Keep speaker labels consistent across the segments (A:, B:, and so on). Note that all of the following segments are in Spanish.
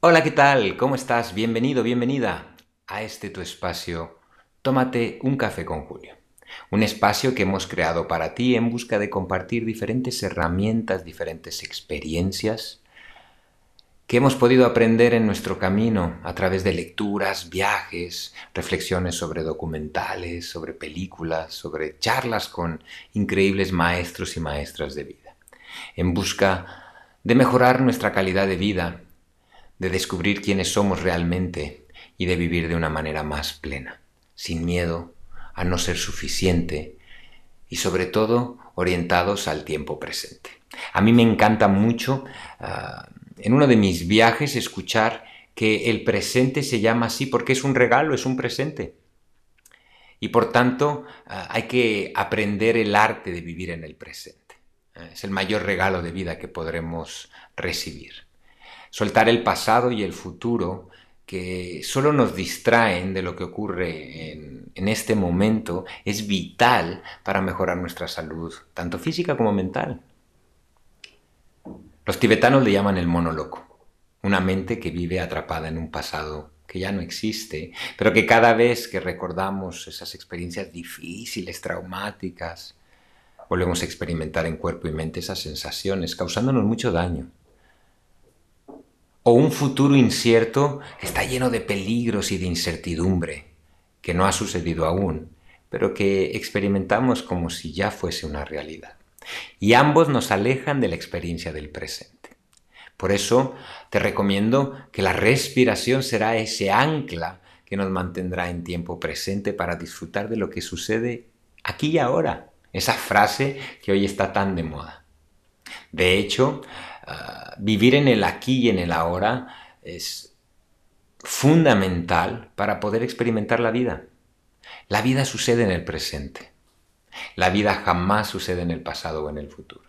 A: Hola, ¿qué tal? ¿Cómo estás? Bienvenido, bienvenida a este tu espacio. Tómate un café con Julio. Un espacio que hemos creado para ti en busca de compartir diferentes herramientas, diferentes experiencias que hemos podido aprender en nuestro camino a través de lecturas, viajes, reflexiones sobre documentales, sobre películas, sobre charlas con increíbles maestros y maestras de vida, en busca de mejorar nuestra calidad de vida de descubrir quiénes somos realmente y de vivir de una manera más plena, sin miedo a no ser suficiente y sobre todo orientados al tiempo presente. A mí me encanta mucho uh, en uno de mis viajes escuchar que el presente se llama así porque es un regalo, es un presente. Y por tanto uh, hay que aprender el arte de vivir en el presente. Uh, es el mayor regalo de vida que podremos recibir soltar el pasado y el futuro que solo nos distraen de lo que ocurre en, este momento es vital para mejorar nuestra salud, tanto física como mental. Los tibetanos le llaman el mono loco, una mente que vive atrapada en un pasado que ya no existe, pero que cada vez que recordamos esas experiencias difíciles, traumáticas, volvemos a experimentar en cuerpo y mente esas sensaciones, causándonos mucho daño o un futuro incierto está lleno de peligros y de incertidumbre, que no ha sucedido aún, pero que experimentamos como si ya fuese una realidad. Y ambos nos alejan de la experiencia del presente. Por eso te recomiendo que la respiración será ese ancla que nos mantendrá en tiempo presente para disfrutar de lo que sucede aquí y ahora. Esa frase que hoy está tan de moda. De hecho, Ah, vivir en el aquí y en el ahora es fundamental para poder experimentar la vida. La vida sucede en el presente. La vida jamás sucede en el pasado o en el futuro.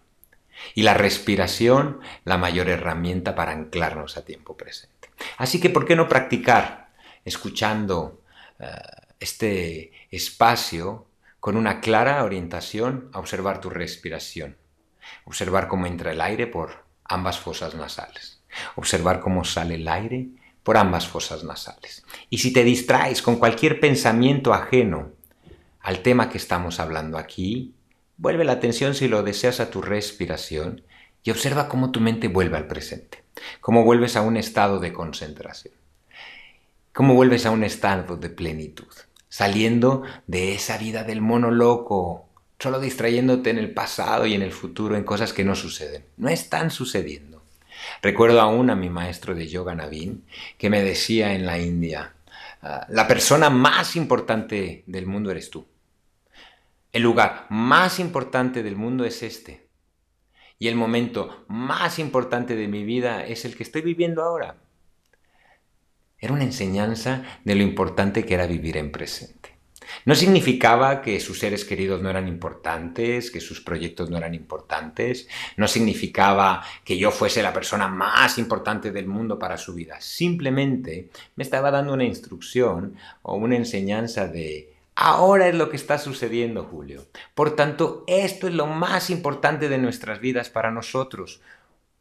A: Y la respiración, la mayor herramienta para anclarnos a tiempo presente. Así que, ¿por qué no practicar escuchando ah, este espacio con una clara orientación a observar tu respiración? Observar cómo entra el aire por ambas fosas nasales. Observar cómo sale el aire por ambas fosas nasales. Y si te distraes con cualquier pensamiento ajeno al tema que estamos hablando aquí, vuelve la atención si lo deseas a tu respiración y observa cómo tu mente vuelve al presente, cómo vuelves a un estado de concentración, cómo vuelves a un estado de plenitud, saliendo de esa vida del mono loco, solo distrayéndote en el pasado y en el futuro en cosas que no suceden. No están sucediendo. Recuerdo aún a mi maestro de yoga Navin que me decía en la India, ah, la persona más importante del mundo eres tú. El lugar más importante del mundo es este. Y el momento más importante de mi vida es el que estoy viviendo ahora. Era una enseñanza de lo importante que era vivir en presente. No significaba que sus seres queridos no eran importantes, que sus proyectos no eran importantes, no significaba que yo fuese la persona más importante del mundo para su vida, simplemente me estaba dando una instrucción o una enseñanza de Ahora es lo que está sucediendo, Julio. Por tanto, esto es lo más importante de nuestras vidas para nosotros,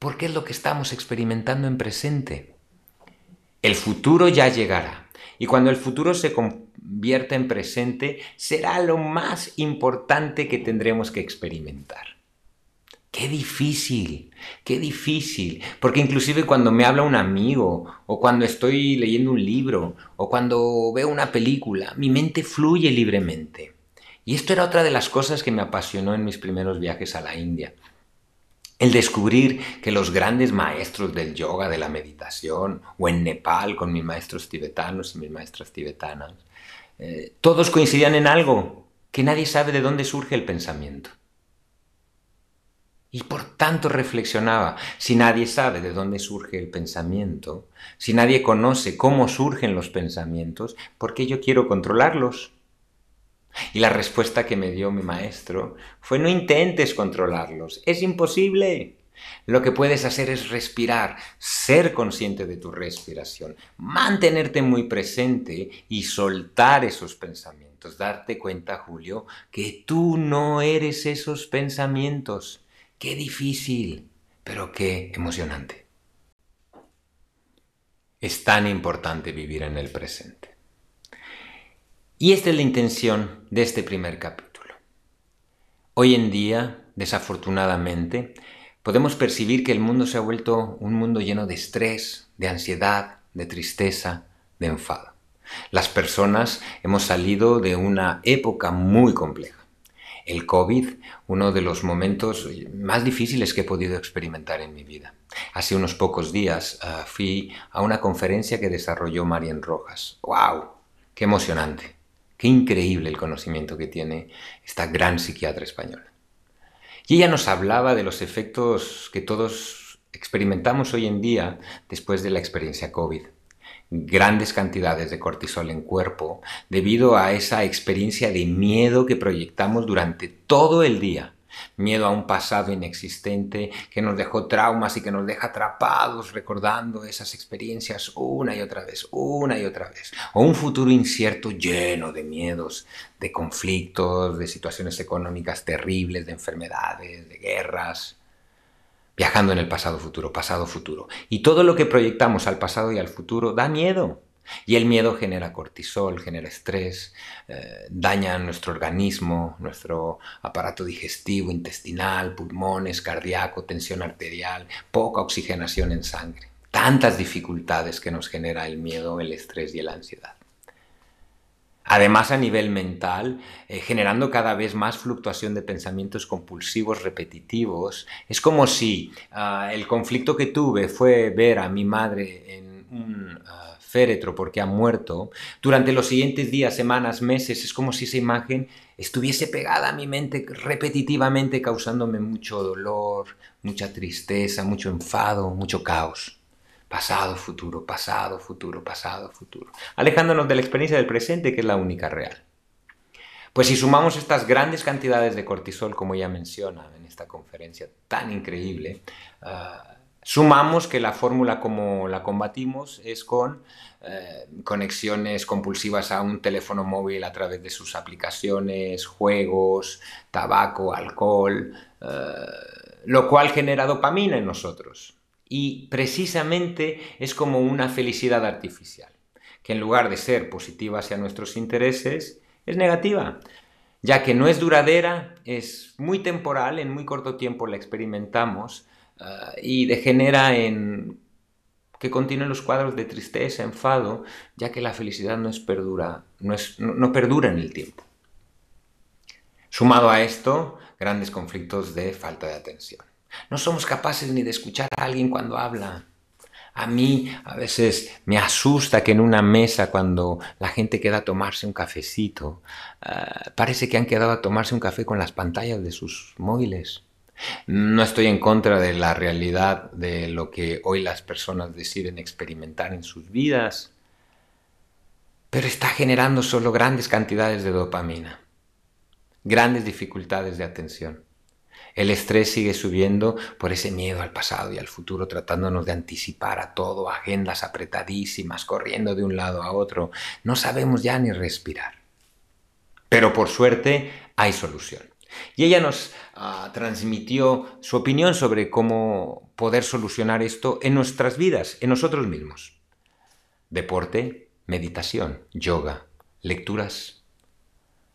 A: porque es lo que estamos experimentando en presente. El futuro ya llegará. Y cuando el futuro se convierta en presente, será lo más importante que tendremos que experimentar. Qué difícil, qué difícil, porque inclusive cuando me habla un amigo, o cuando estoy leyendo un libro, o cuando veo una película, mi mente fluye libremente. Y esto era otra de las cosas que me apasionó en mis primeros viajes a la India. El descubrir que los grandes maestros del yoga, de la meditación, o en Nepal con mis maestros tibetanos y mis maestras tibetanas, eh, todos coincidían en algo, que nadie sabe de dónde surge el pensamiento. Y por tanto reflexionaba, si nadie sabe de dónde surge el pensamiento, si nadie conoce cómo surgen los pensamientos, ¿por qué yo quiero controlarlos? Y la respuesta que me dio mi maestro fue no intentes controlarlos, es imposible. Lo que puedes hacer es respirar, ser consciente de tu respiración, mantenerte muy presente y soltar esos pensamientos. Darte cuenta, Julio, que tú no eres esos pensamientos. Qué difícil, pero qué emocionante. es tan importante vivir en el presente. Y esta es la intención de este primer capítulo. Hoy en día, desafortunadamente, podemos percibir que el mundo se ha vuelto un mundo lleno de estrés, de ansiedad, de tristeza, de enfado. Las personas hemos salido de una época muy compleja el COVID, uno de los momentos más difíciles que he podido experimentar en mi vida. Hace unos pocos días ah, fui a una conferencia que desarrolló Marian Rojas. ¡Wow! ¡Qué emocionante! ¡Qué increíble el conocimiento que tiene esta gran psiquiatra española! Y ella nos hablaba de los efectos que todos experimentamos hoy en día después de la experiencia COVID grandes cantidades de cortisol en cuerpo debido a esa experiencia de miedo que proyectamos durante todo el día. Miedo a un pasado inexistente que nos dejó traumas y que nos deja atrapados recordando esas experiencias una y otra vez, una y otra vez. O un futuro incierto lleno de miedos, de conflictos, de situaciones económicas terribles, de enfermedades, de guerras viajando en el pasado-futuro, pasado-futuro. Y todo lo que proyectamos al pasado y al futuro da miedo. Y el miedo genera cortisol, genera estrés, eh, daña nuestro organismo, nuestro aparato digestivo, intestinal, pulmones, cardíaco, tensión arterial, poca oxigenación en sangre. Tantas dificultades que nos genera el miedo, el estrés y la ansiedad. Además, a nivel mental, eh, generando cada vez más fluctuación de pensamientos compulsivos repetitivos, es como si ah, el conflicto que tuve fue ver a mi madre en un ah, féretro porque ha muerto, durante los siguientes días, semanas, meses, es como si esa imagen estuviese pegada a mi mente repetitivamente, causándome mucho dolor, mucha tristeza, mucho enfado, mucho caos. Pasado, futuro, pasado, futuro, pasado, futuro. Alejándonos de la experiencia del presente, que es la única real. Pues si sumamos estas grandes cantidades de cortisol, como ella menciona en esta conferencia tan increíble, ah, sumamos que la fórmula como la combatimos es con eh, conexiones compulsivas a un teléfono móvil a través de sus aplicaciones, juegos, tabaco, alcohol, eh, lo cual genera dopamina en nosotros. Y precisamente es como una felicidad artificial, que en lugar de ser positiva hacia nuestros intereses, es negativa, ya que no es duradera, es muy temporal, en muy corto tiempo la experimentamos ah, y degenera en que continúen los cuadros de tristeza, enfado, ya que la felicidad no, es perdura, no, es, no perdura en el tiempo. Sumado a esto, grandes conflictos de falta de atención. No somos capaces ni de escuchar a alguien cuando habla. A mí a veces me asusta que en una mesa cuando la gente queda a tomarse un cafecito, ah, parece que han quedado a tomarse un café con las pantallas de sus móviles. No estoy en contra de la realidad de lo que hoy las personas deciden experimentar en sus vidas, pero está generando solo grandes cantidades de dopamina, grandes dificultades de atención. El estrés sigue subiendo por ese miedo al pasado y al futuro, tratándonos de anticipar a todo, agendas apretadísimas, corriendo de un lado a otro. No sabemos ya ni respirar. Pero por suerte hay solución. Y ella nos ah, transmitió su opinión sobre cómo poder solucionar esto en nuestras vidas, en nosotros mismos. Deporte, meditación, yoga, lecturas,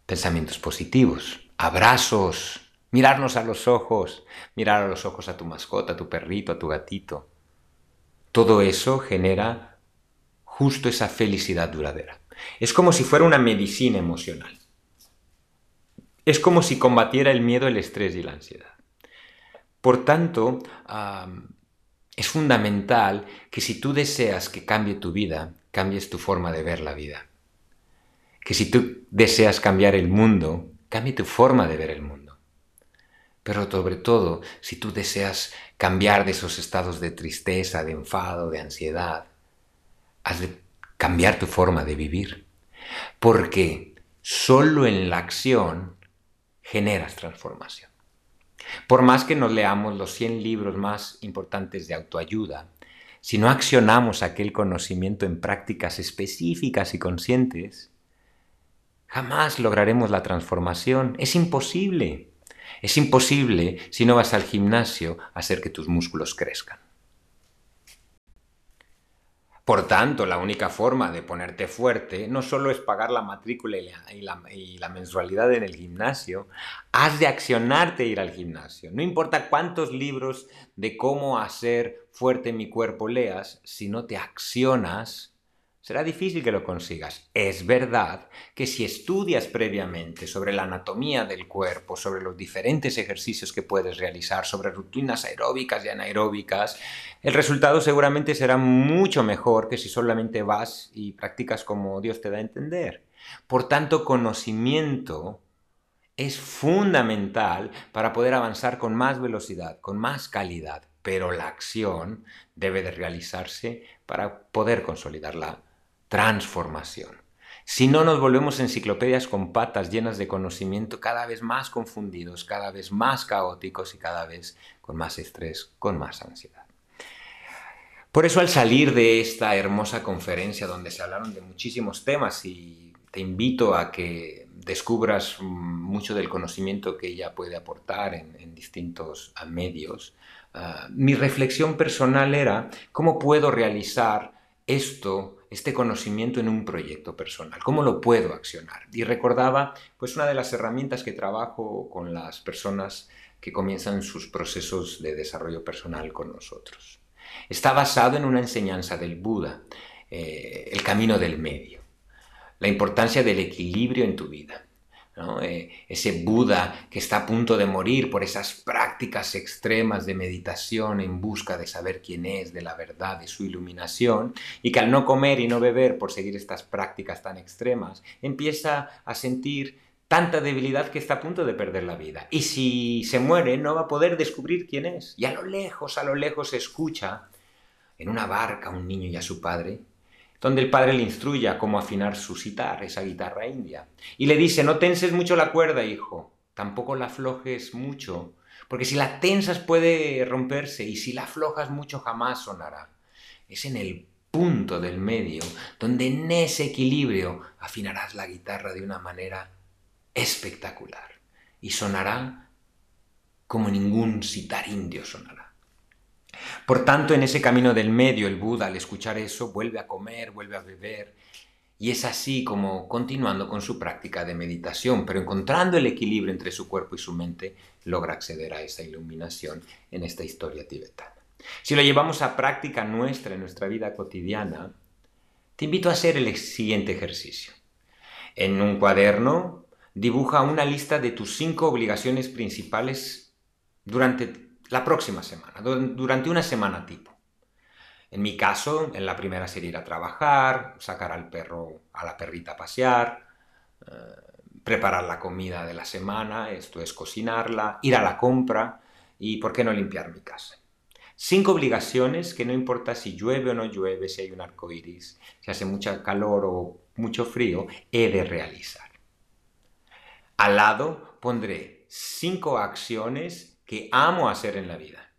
A: pensamientos positivos, abrazos, mirarnos a los ojos, mirar a los ojos a tu mascota, a tu perrito, a tu gatito. Todo eso genera justo esa felicidad duradera. Es como si fuera una medicina emocional. Es como si combatiera el miedo, el estrés y la ansiedad. Por tanto, es fundamental que si tú deseas que cambie tu vida, cambies tu forma de ver la vida. Que si tú deseas cambiar el mundo, cambie tu forma de ver el mundo. Pero sobre todo, si tú deseas cambiar de esos estados de tristeza, de enfado, de ansiedad, has de cambiar tu forma de vivir. Porque solo en la acción generas transformación. Por más que nos leamos los 100 libros más importantes de autoayuda, si no accionamos aquel conocimiento en prácticas específicas y conscientes, jamás lograremos la transformación. Es imposible. Es imposible, si no vas al gimnasio, hacer que tus músculos crezcan. Por tanto, la única forma de ponerte fuerte no solo es pagar la matrícula y la, mensualidad en el gimnasio, has de accionarte e ir al gimnasio. No importa cuántos libros de cómo hacer fuerte mi cuerpo leas, si no te accionas, será difícil que lo consigas. Es verdad que si estudias previamente sobre la anatomía del cuerpo, sobre los diferentes ejercicios que puedes realizar, sobre rutinas aeróbicas y anaeróbicas, el resultado seguramente será mucho mejor que si solamente vas y practicas como Dios te da a entender. Por tanto, conocimiento es fundamental para poder avanzar con más velocidad, con más calidad, pero la acción debe de realizarse para poder consolidarla transformación. Si no nos volvemos enciclopedias con patas llenas de conocimiento cada vez más confundidos, cada vez más caóticos y cada vez con más estrés, con más ansiedad. Por eso al salir de esta hermosa conferencia donde se hablaron de muchísimos temas y te invito a que descubras mucho del conocimiento que ella puede aportar en, distintos medios, ah, mi reflexión personal era cómo puedo realizar esto este conocimiento en un proyecto personal? ¿Cómo lo puedo accionar? Y recordaba, pues una de las herramientas que trabajo con las personas que comienzan sus procesos de desarrollo personal con nosotros. Está basado en una enseñanza del Buda, eh, el camino del medio, la importancia del equilibrio en tu vida. Eh, ese Buda que está a punto de morir por esas prácticas extremas de meditación en busca de saber quién es, de la verdad, de su iluminación, y que al no comer y no beber por seguir estas prácticas tan extremas, empieza a sentir tanta debilidad que está a punto de perder la vida. Y si se muere, no va a poder descubrir quién es. Y a lo lejos, a lo lejos escucha en una barca un niño y a su padre donde el padre le instruye cómo afinar su sitar, esa guitarra india. Y le dice, no tenses mucho la cuerda, hijo, tampoco la aflojes mucho, porque si la tensas puede romperse y si la aflojas mucho jamás sonará. Es en el punto del medio donde en ese equilibrio afinarás la guitarra de una manera espectacular y sonará como ningún sitar indio sonará. Por tanto, en ese camino del medio, el Buda, al escuchar eso, vuelve a comer, vuelve a beber, y es así como, continuando con su práctica de meditación, pero encontrando el equilibrio entre su cuerpo y su mente, logra acceder a esa iluminación en esta historia tibetana. Si lo llevamos a práctica nuestra, en nuestra vida cotidiana, te invito a hacer el siguiente ejercicio. En un cuaderno, dibuja una lista de tus cinco obligaciones principales durante la próxima semana, durante una semana tipo. En mi caso, en la primera sería ir a trabajar, sacar al perro, a la perrita a pasear, eh, preparar la comida de la semana, esto es cocinarla, ir a la compra y, ¿por qué no limpiar mi casa? Cinco obligaciones que no importa si llueve o no llueve, si hay un arco iris, si hace mucho calor o mucho frío, he de realizar. Al lado pondré cinco acciones que amo hacer en la vida.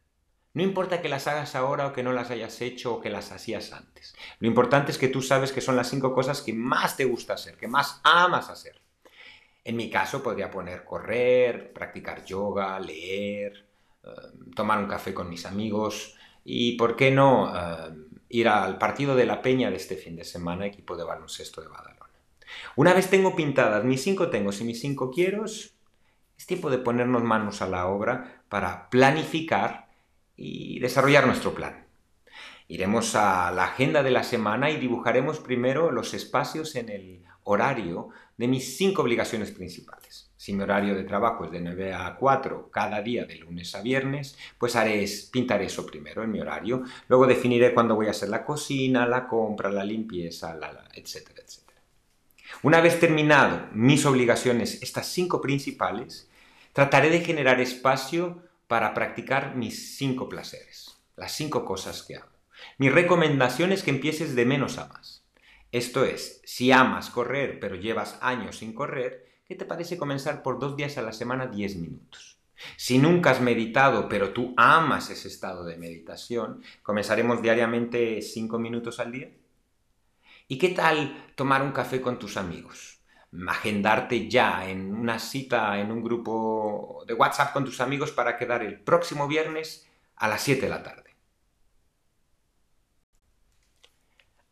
A: No importa que las hagas ahora o que no las hayas hecho o que las hacías antes. Lo importante es que tú sabes que son las cinco cosas que más te gusta hacer, que más amas hacer. En mi caso podría poner correr, practicar yoga, leer, eh, tomar un café con mis amigos y, ¿por qué no, eh, ir al partido de la Peña de este fin de semana, equipo de baloncesto de Badalona. Una vez tengo pintadas mis cinco tengo y mis cinco quiero, es tiempo de ponernos manos a la obra para planificar y desarrollar nuestro plan. Iremos a la agenda de la semana y dibujaremos primero los espacios en el horario de mis cinco obligaciones principales. Si mi horario de trabajo es de 9 a 4 cada día de lunes a viernes, pues haré, pintaré eso primero en mi horario. Luego definiré cuándo voy a hacer la cocina, la compra, la limpieza, la, etcétera, etcétera. Una vez terminado mis obligaciones, estas cinco principales, trataré de generar espacio para practicar mis cinco placeres, las cinco cosas que amo. Mi recomendación es que empieces de menos a más. Esto es, si amas correr pero llevas años sin correr, ¿qué te parece comenzar por dos días a la semana 10 minutos? Si nunca has meditado pero tú amas ese estado de meditación, comenzaremos diariamente 5 minutos al día. ¿Y qué tal tomar un café con tus amigos? Agendarte ya en una cita en un grupo de WhatsApp con tus amigos para quedar el próximo viernes a las 7 de la tarde.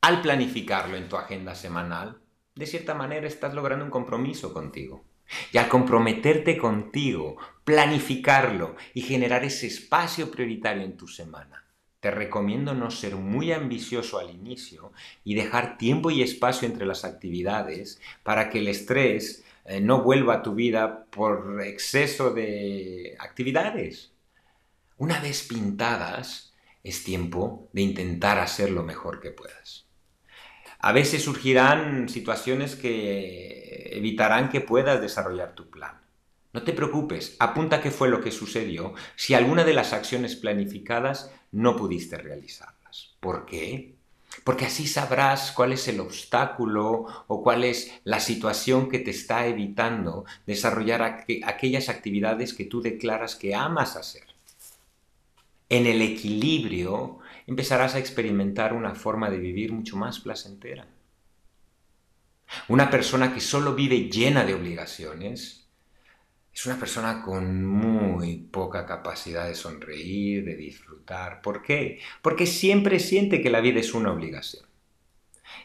A: Al planificarlo en tu agenda semanal, de cierta manera estás logrando un compromiso contigo. Y al comprometerte contigo, planificarlo y generar ese espacio prioritario en tu semana, te recomiendo no ser muy ambicioso al inicio y dejar tiempo y espacio entre las actividades para que el estrés eh, no vuelva a tu vida por exceso de actividades. Una vez pintadas, es tiempo de intentar hacer lo mejor que puedas. A veces surgirán situaciones que evitarán que puedas desarrollar tu plan. No te preocupes, apunta qué fue lo que sucedió si alguna de las acciones planificadas no pudiste realizarlas. ¿Por qué? Porque así sabrás cuál es el obstáculo o cuál es la situación que te está evitando desarrollar aquellas actividades que tú declaras que amas hacer. En el equilibrio empezarás a experimentar una forma de vivir mucho más placentera. Una persona que solo vive llena de obligaciones es una persona con muy poca capacidad de sonreír, de disfrutar. ¿Por qué? Porque siempre siente que la vida es una obligación.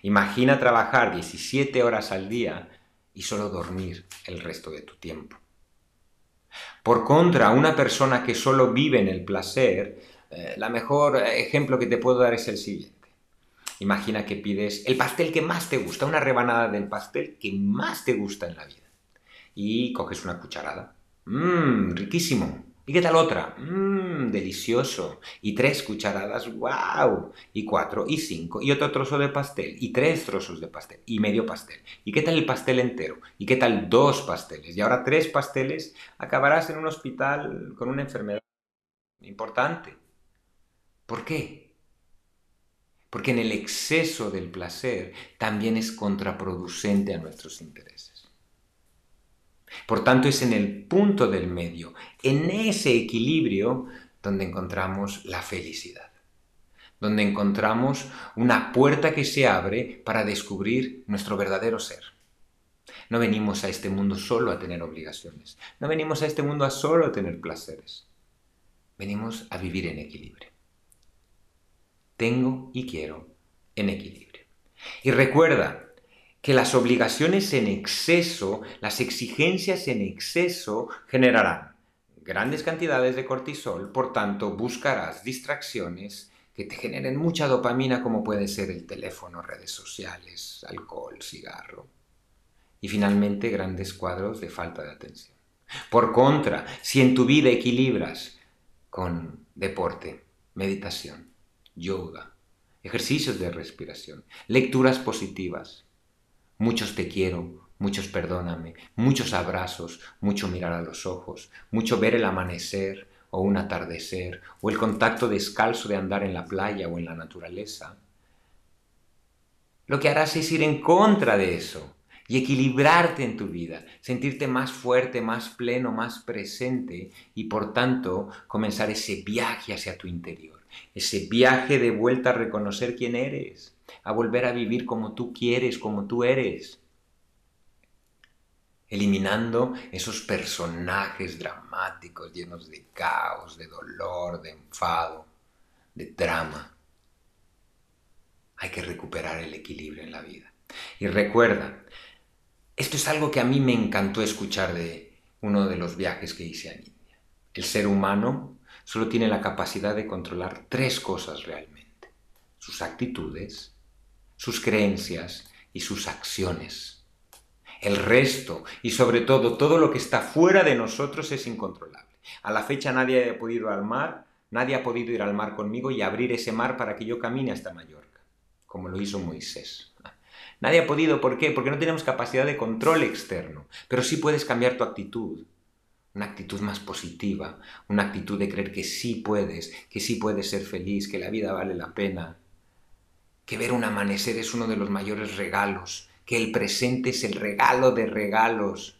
A: Imagina trabajar 17 horas al día y solo dormir el resto de tu tiempo. Por contra, una persona que solo vive en el placer, eh, la mejor ejemplo que te puedo dar es el siguiente. Imagina que pides el pastel que más te gusta, una rebanada del pastel que más te gusta en la vida. Y coges una cucharada. Mmm, riquísimo. ¿Y qué tal otra? Mmm, delicioso. Y tres cucharadas, wow. Y cuatro, y cinco, y otro trozo de pastel, y tres trozos de pastel, y medio pastel. ¿Y qué tal el pastel entero? ¿Y qué tal dos pasteles? Y ahora tres pasteles, acabarás en un hospital con una enfermedad importante. ¿Por qué? Porque en el exceso del placer también es contraproducente a nuestros intereses. Por tanto, es en el punto del medio, en ese equilibrio, donde encontramos la felicidad, donde encontramos una puerta que se abre para descubrir nuestro verdadero ser. No venimos a este mundo solo a tener obligaciones, no venimos a este mundo a solo tener placeres, venimos a vivir en equilibrio. Tengo y quiero en equilibrio. Y recuerda, que las obligaciones en exceso, las exigencias en exceso generarán grandes cantidades de cortisol, por tanto buscarás distracciones que te generen mucha dopamina como puede ser el teléfono, redes sociales, alcohol, cigarro. Y finalmente grandes cuadros de falta de atención. Por contra, si en tu vida equilibras con deporte, meditación, yoga, ejercicios de respiración, lecturas positivas, Muchos te quiero, muchos perdóname, muchos abrazos, mucho mirar a los ojos, mucho ver el amanecer o un atardecer, o el contacto descalzo de andar en la playa o en la naturaleza. Lo que harás es ir en contra de eso y equilibrarte en tu vida, sentirte más fuerte, más pleno, más presente y por tanto comenzar ese viaje hacia tu interior, ese viaje de vuelta a reconocer quién eres a volver a vivir como tú quieres, como tú eres. Eliminando esos personajes dramáticos llenos de caos, de dolor, de enfado, de drama. Hay que recuperar el equilibrio en la vida. Y recuerda, esto es algo que a mí me encantó escuchar de uno de los viajes que hice a India. El ser humano solo tiene la capacidad de controlar tres cosas realmente. Sus actitudes, sus creencias y sus acciones. El resto y sobre todo todo lo que está fuera de nosotros es incontrolable. A la fecha nadie ha podido ir al mar, nadie ha podido ir al mar conmigo y abrir ese mar para que yo camine hasta Mallorca, como lo hizo Moisés. Nadie ha podido, ¿por qué? Porque no tenemos capacidad de control externo, pero sí puedes cambiar tu actitud, una actitud más positiva, una actitud de creer que sí puedes, que sí puedes ser feliz, que la vida vale la pena, que ver un amanecer es uno de los mayores regalos, que el presente es el regalo de regalos,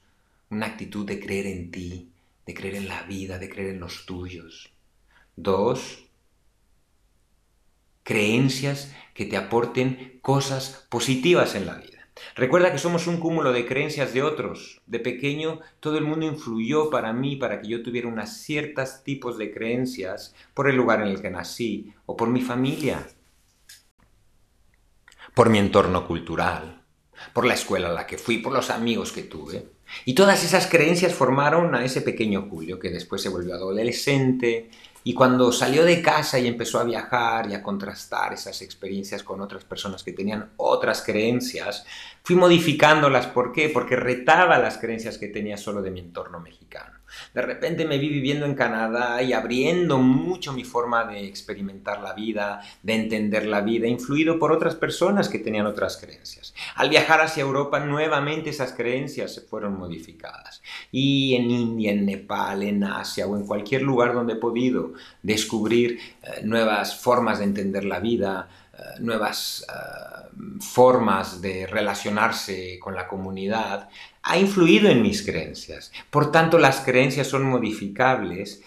A: una actitud de creer en ti, de creer en la vida, de creer en los tuyos. Dos, creencias que te aporten cosas positivas en la vida. Recuerda que somos un cúmulo de creencias de otros. De pequeño todo el mundo influyó para mí para que yo tuviera unas ciertas tipos de creencias por el lugar en el que nací o por mi familia. Por mi entorno cultural, por la escuela a la que fui, por los amigos que tuve. Y todas esas creencias formaron a ese pequeño Julio que después se volvió adolescente, y cuando salió de casa y empezó a viajar y a contrastar esas experiencias con otras personas que tenían otras creencias, fui modificándolas. ¿Por qué? Porque retaba las creencias que tenía solo de mi entorno mexicano. De repente me vi viviendo en Canadá y abriendo mucho mi forma de experimentar la vida, de entender la vida, influido por otras personas que tenían otras creencias. Al viajar hacia Europa, nuevamente esas creencias se fueron modificadas. Y en India, en Nepal, en Asia o en cualquier lugar donde he podido descubrir eh, nuevas formas de entender la vida, eh, nuevas eh, formas de relacionarse con la comunidad, ha influido en mis creencias. Por tanto, las creencias son modificables,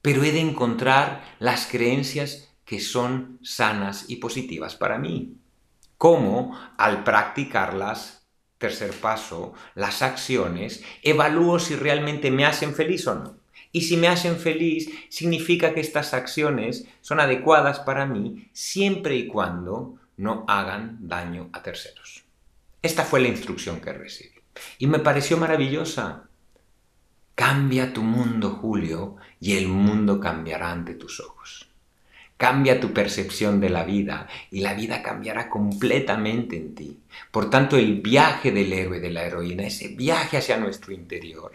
A: pero he de encontrar las creencias que son sanas y positivas para mí. ¿Cómo? Al practicarlas, tercer paso, las acciones, evalúo si realmente me hacen feliz o no. Y si me hacen feliz, significa que estas acciones son adecuadas para mí siempre y cuando no hagan daño a terceros. Esta fue la instrucción que recibí. Y me pareció maravillosa. Cambia tu mundo, Julio, y el mundo cambiará ante tus ojos. Cambia tu percepción de la vida y la vida cambiará completamente en ti. Por tanto, el viaje del héroe, de la heroína, ese viaje hacia nuestro interior,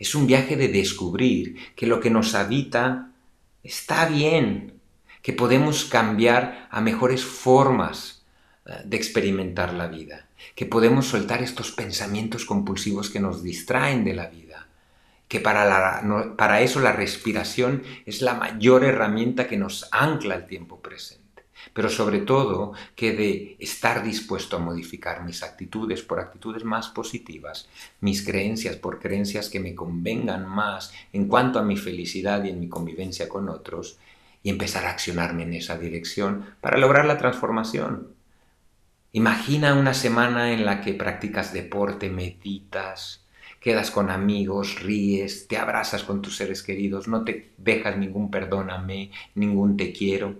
A: es un viaje de descubrir que lo que nos habita está bien, que podemos cambiar a mejores formas de experimentar la vida, que podemos soltar estos pensamientos compulsivos que nos distraen de la vida, que para, para eso la respiración es la mayor herramienta que nos ancla al tiempo presente pero sobre todo que de estar dispuesto a modificar mis actitudes por actitudes más positivas, mis creencias por creencias que me convengan más en cuanto a mi felicidad y en mi convivencia con otros, y empezar a accionarme en esa dirección para lograr la transformación. Imagina una semana en la que practicas deporte, meditas, quedas con amigos, ríes, te abrazas con tus seres queridos, no te dejas ningún perdóname, ningún te quiero,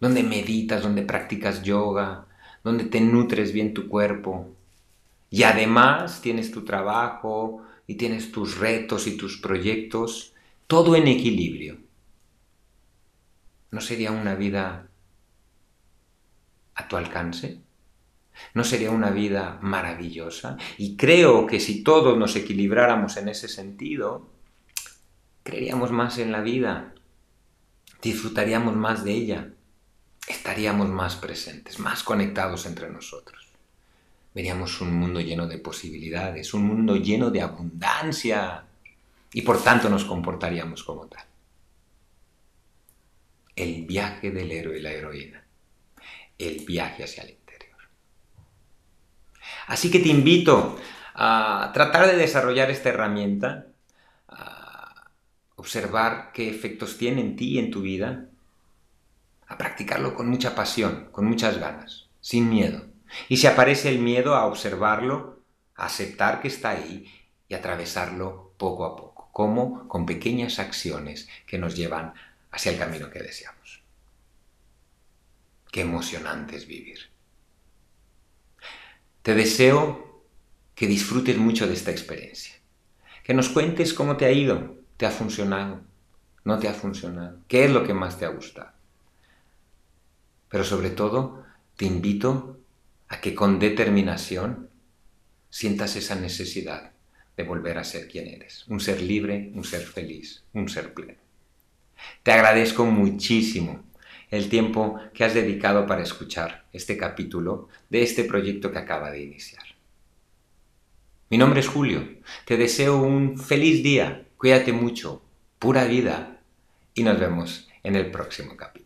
A: donde meditas, donde practicas yoga, donde te nutres bien tu cuerpo y además tienes tu trabajo y tienes tus retos y tus proyectos, todo en equilibrio. ¿No sería una vida a tu alcance? ¿No sería una vida maravillosa? Y creo que si todos nos equilibráramos en ese sentido, creeríamos más en la vida, disfrutaríamos más de ella, estaríamos más presentes, más conectados entre nosotros. Veríamos un mundo lleno de posibilidades, un mundo lleno de abundancia y por tanto nos comportaríamos como tal. El viaje del héroe y la heroína el viaje hacia el interior. Así que te invito a tratar de desarrollar esta herramienta, a observar qué efectos tiene en ti y en tu vida, a practicarlo con mucha pasión, con muchas ganas, sin miedo. Y si aparece el miedo, a observarlo, a aceptar que está ahí y atravesarlo poco a poco, como con pequeñas acciones que nos llevan hacia el camino que deseamos. Qué emocionante es vivir. Te deseo que disfrutes mucho de esta experiencia. Que nos cuentes cómo te ha ido, te ha funcionado, no te ha funcionado, qué es lo que más te ha gustado. Pero sobre todo, te invito a que con determinación sientas esa necesidad de volver a ser quien eres, un ser libre, un ser feliz, un ser pleno. Te agradezco muchísimo el tiempo que has dedicado para escuchar este capítulo de este proyecto que acaba de iniciar. Mi nombre es Julio, te deseo un feliz día, cuídate mucho, pura vida y nos vemos en el próximo capítulo.